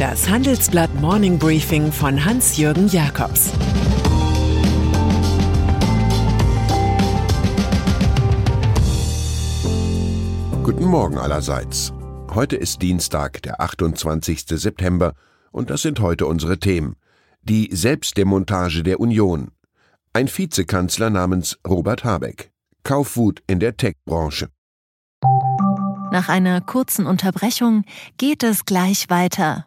Das Handelsblatt Morning Briefing von Hans-Jürgen Jakobs Guten Morgen allerseits. Heute ist Dienstag, der 28. September, und das sind heute unsere Themen. Die Selbstdemontage der Union. Ein Vizekanzler namens Robert Habeck. Kaufwut in der Tech-Branche. Nach einer kurzen Unterbrechung geht es gleich weiter.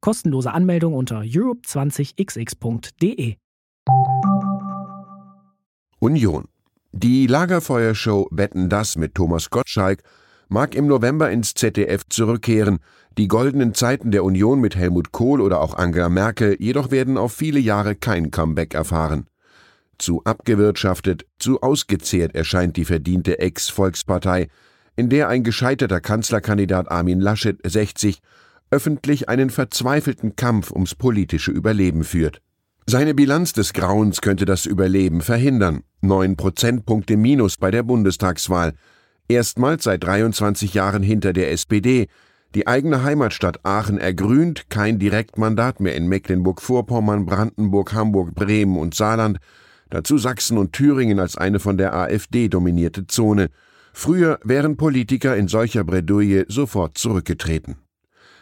Kostenlose Anmeldung unter europe20xx.de. Union. Die Lagerfeuershow Wetten das mit Thomas Gottschalk mag im November ins ZDF zurückkehren. Die goldenen Zeiten der Union mit Helmut Kohl oder auch Angela Merkel jedoch werden auf viele Jahre kein Comeback erfahren. Zu abgewirtschaftet, zu ausgezehrt erscheint die verdiente Ex-Volkspartei, in der ein gescheiterter Kanzlerkandidat Armin Laschet 60 öffentlich einen verzweifelten Kampf ums politische Überleben führt. Seine Bilanz des Grauens könnte das Überleben verhindern. Neun Prozentpunkte Minus bei der Bundestagswahl. Erstmals seit 23 Jahren hinter der SPD. Die eigene Heimatstadt Aachen ergrünt, kein Direktmandat mehr in Mecklenburg-Vorpommern, Brandenburg, Hamburg, Bremen und Saarland – dazu Sachsen und Thüringen als eine von der AfD dominierte Zone. Früher wären Politiker in solcher Bredouille sofort zurückgetreten.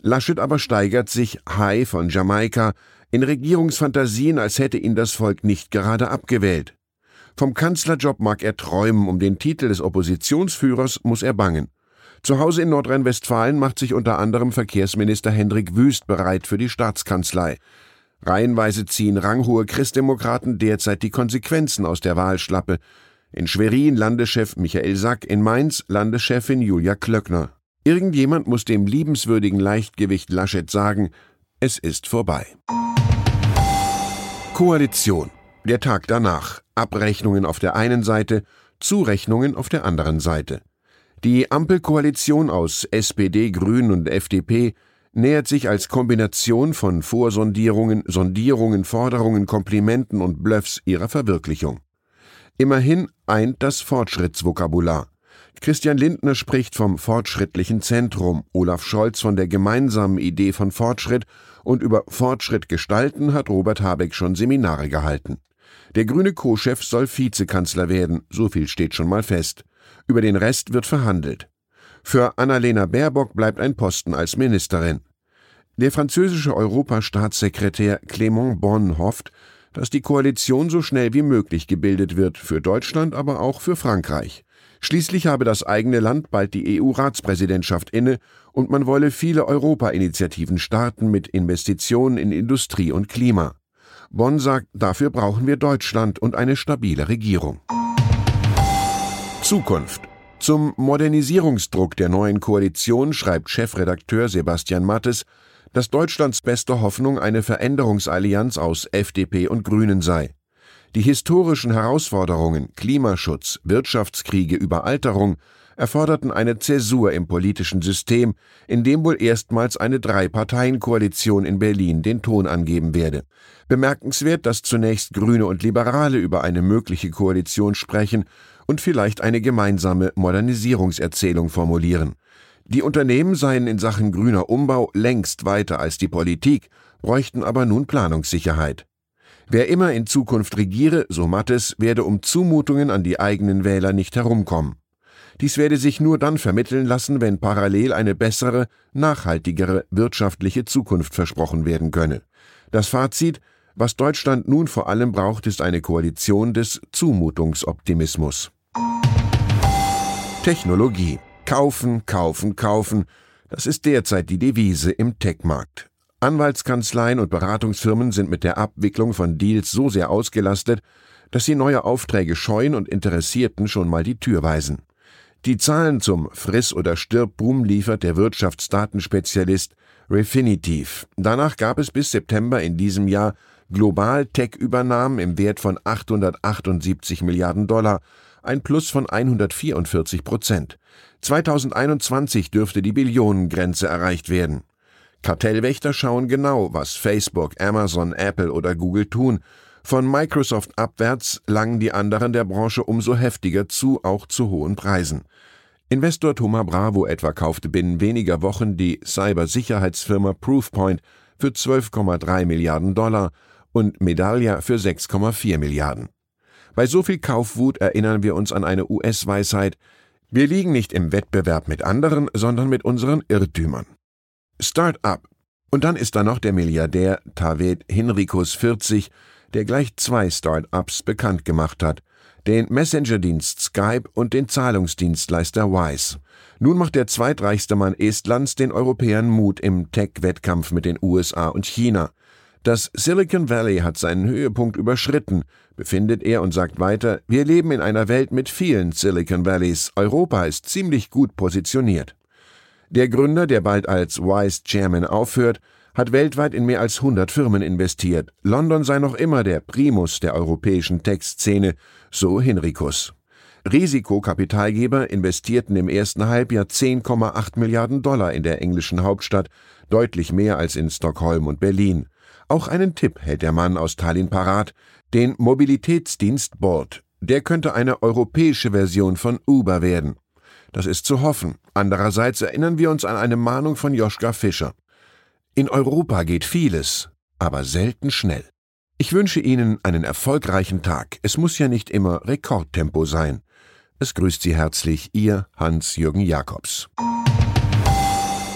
Laschet aber steigert sich, High von Jamaika, in Regierungsfantasien, als hätte ihn das Volk nicht gerade abgewählt. Vom Kanzlerjob mag er träumen, um den Titel des Oppositionsführers muss er bangen. Zu Hause in Nordrhein-Westfalen macht sich unter anderem Verkehrsminister Hendrik Wüst bereit für die Staatskanzlei. Reihenweise ziehen ranghohe Christdemokraten derzeit die Konsequenzen aus der Wahlschlappe. In Schwerin Landeschef Michael Sack, in Mainz Landeschefin Julia Klöckner. Irgendjemand muss dem liebenswürdigen Leichtgewicht Laschet sagen, es ist vorbei. Koalition. Der Tag danach. Abrechnungen auf der einen Seite, Zurechnungen auf der anderen Seite. Die Ampelkoalition aus SPD, Grünen und FDP nähert sich als Kombination von Vorsondierungen, Sondierungen, Forderungen, Komplimenten und Bluffs ihrer Verwirklichung. Immerhin eint das Fortschrittsvokabular. Christian Lindner spricht vom fortschrittlichen Zentrum, Olaf Scholz von der gemeinsamen Idee von Fortschritt und über Fortschritt gestalten hat Robert Habeck schon Seminare gehalten. Der grüne Co-Chef soll Vizekanzler werden, so viel steht schon mal fest. Über den Rest wird verhandelt. Für Annalena Baerbock bleibt ein Posten als Ministerin. Der französische Europastaatssekretär Clément Bonn hofft, dass die Koalition so schnell wie möglich gebildet wird, für Deutschland, aber auch für Frankreich. Schließlich habe das eigene Land bald die EU-Ratspräsidentschaft inne und man wolle viele Europa-Initiativen starten mit Investitionen in Industrie und Klima. Bonn sagt, dafür brauchen wir Deutschland und eine stabile Regierung. Zukunft zum Modernisierungsdruck der neuen Koalition schreibt Chefredakteur Sebastian Mattes, dass Deutschlands beste Hoffnung eine Veränderungsallianz aus FDP und Grünen sei. Die historischen Herausforderungen Klimaschutz, Wirtschaftskriege, Überalterung erforderten eine Zäsur im politischen System, in dem wohl erstmals eine Drei-Parteien-Koalition in Berlin den Ton angeben werde. Bemerkenswert, dass zunächst Grüne und Liberale über eine mögliche Koalition sprechen und vielleicht eine gemeinsame Modernisierungserzählung formulieren. Die Unternehmen seien in Sachen grüner Umbau längst weiter als die Politik, bräuchten aber nun Planungssicherheit. Wer immer in Zukunft regiere, so Mattes, werde um Zumutungen an die eigenen Wähler nicht herumkommen. Dies werde sich nur dann vermitteln lassen, wenn parallel eine bessere, nachhaltigere wirtschaftliche Zukunft versprochen werden könne. Das Fazit, was Deutschland nun vor allem braucht, ist eine Koalition des Zumutungsoptimismus. Technologie. Kaufen, kaufen, kaufen. Das ist derzeit die Devise im Tech-Markt. Anwaltskanzleien und Beratungsfirmen sind mit der Abwicklung von Deals so sehr ausgelastet, dass sie neue Aufträge scheuen und Interessierten schon mal die Tür weisen. Die Zahlen zum Friss- oder Stirb-Boom liefert der Wirtschaftsdatenspezialist Refinitiv. Danach gab es bis September in diesem Jahr Global Tech-Übernahmen im Wert von 878 Milliarden Dollar, ein Plus von 144 Prozent. 2021 dürfte die Billionengrenze erreicht werden. Kartellwächter schauen genau, was Facebook, Amazon, Apple oder Google tun. Von Microsoft abwärts langen die anderen der Branche umso heftiger zu, auch zu hohen Preisen. Investor Thomas Bravo etwa kaufte binnen weniger Wochen die Cybersicherheitsfirma Proofpoint für 12,3 Milliarden Dollar und Medallia für 6,4 Milliarden. Bei so viel Kaufwut erinnern wir uns an eine US-Weisheit, wir liegen nicht im Wettbewerb mit anderen, sondern mit unseren Irrtümern. Start-up. Und dann ist da noch der Milliardär Taved Hinrikus 40, der gleich zwei Start-ups bekannt gemacht hat, den Messenger-Dienst Skype und den Zahlungsdienstleister Wise. Nun macht der zweitreichste Mann Estlands den Europäern Mut im Tech-Wettkampf mit den USA und China. Das Silicon Valley hat seinen Höhepunkt überschritten, befindet er und sagt weiter, wir leben in einer Welt mit vielen Silicon Valleys, Europa ist ziemlich gut positioniert. Der Gründer, der bald als Wise Chairman aufhört, hat weltweit in mehr als 100 Firmen investiert. London sei noch immer der Primus der europäischen Tech-Szene, so Hinrikus. Risikokapitalgeber investierten im ersten Halbjahr 10,8 Milliarden Dollar in der englischen Hauptstadt, deutlich mehr als in Stockholm und Berlin. Auch einen Tipp hält der Mann aus Tallinn parat, den Mobilitätsdienst Board. Der könnte eine europäische Version von Uber werden. Das ist zu hoffen. Andererseits erinnern wir uns an eine Mahnung von Joschka Fischer. In Europa geht vieles, aber selten schnell. Ich wünsche Ihnen einen erfolgreichen Tag. Es muss ja nicht immer Rekordtempo sein. Es grüßt Sie herzlich Ihr Hans-Jürgen Jakobs.